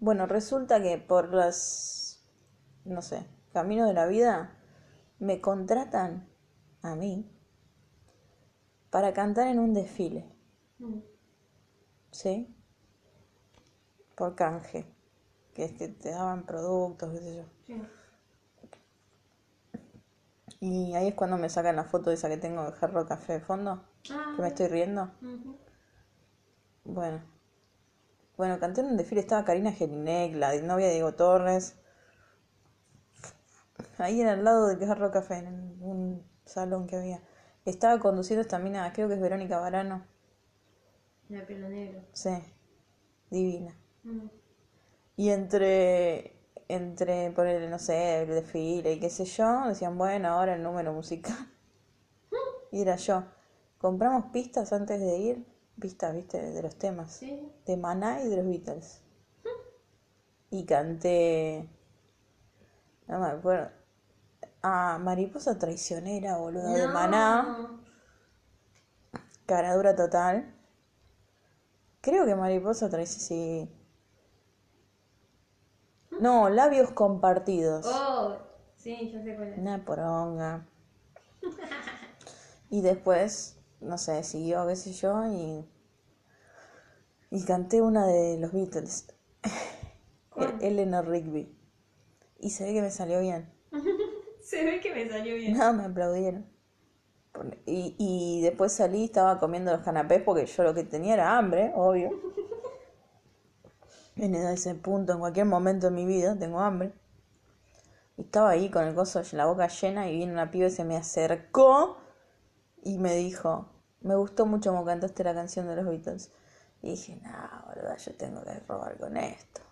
Bueno, resulta que por las, no sé, caminos de la vida, me contratan a mí para cantar en un desfile. Mm. ¿Sí? Por canje. Que es que te daban productos, qué sé yo. Sí. Y ahí es cuando me sacan la foto esa que tengo de Jarro Café de fondo, Ah, que me estoy riendo. Bueno. Bueno, canté en un desfile, estaba Karina Gelinek, la novia de Diego Torres. Ahí en al lado del Jarro Café, en un salón que había. Estaba conduciendo esta mina, creo que es Verónica Barano. La pelo negro. Sí, divina. Mm. Y entre, entre ponerle, no sé, el desfile y qué sé yo, decían, bueno, ahora el número musical. Y era yo. Compramos pistas antes de ir, pistas, viste, de los temas. Sí. De Maná y de los Beatles. Y canté, no me acuerdo. Ah, Mariposa Traicionera, boludo, de Maná. Caradura total. Creo que Mariposa Traicionera, sí. No, labios compartidos. Oh, sí, ya sé cuál es. Una poronga. Y después, no sé, siguió, qué sé yo, y. Y canté una de los Beatles. ¿Cuál? Eleanor Rigby. Y se ve que me salió bien. Se ve que me salió bien. No, me aplaudieron. Y, y después salí, estaba comiendo los canapés porque yo lo que tenía era hambre, obvio. En ese punto, en cualquier momento de mi vida, tengo hambre. Y estaba ahí con el coso, la boca llena y vino una piba y se me acercó y me dijo, me gustó mucho como cantaste la canción de los Beatles. Y dije, no, verdad, yo tengo que robar con esto.